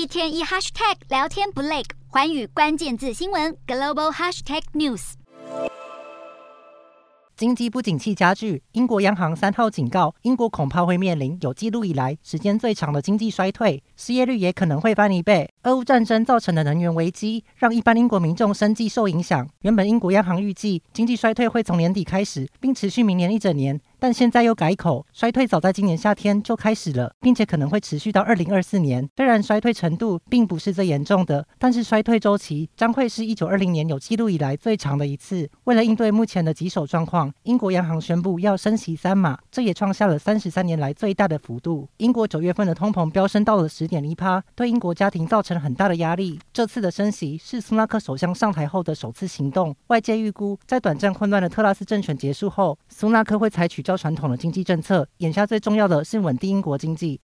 一天一 hashtag 聊天不累，寰宇关键字新闻 global hashtag news。经济不景气加剧，英国央行三号警告，英国恐怕会面临有记录以来时间最长的经济衰退，失业率也可能会翻一倍。俄乌战争造成的能源危机，让一般英国民众生计受影响。原本英国央行预计经济衰退会从年底开始，并持续明年一整年。但现在又改口，衰退早在今年夏天就开始了，并且可能会持续到二零二四年。虽然衰退程度并不是最严重的，但是衰退周期将会是一九二零年有记录以来最长的一次。为了应对目前的棘手状况，英国央行宣布要升息三码，这也创下了三十三年来最大的幅度。英国九月份的通膨飙升到了十点一趴，对英国家庭造成很大的压力。这次的升息是苏纳克首相上台后的首次行动，外界预估在短暂混乱的特拉斯政权结束后，苏纳克会采取。较传统的经济政策，眼下最重要的是稳定英国经济。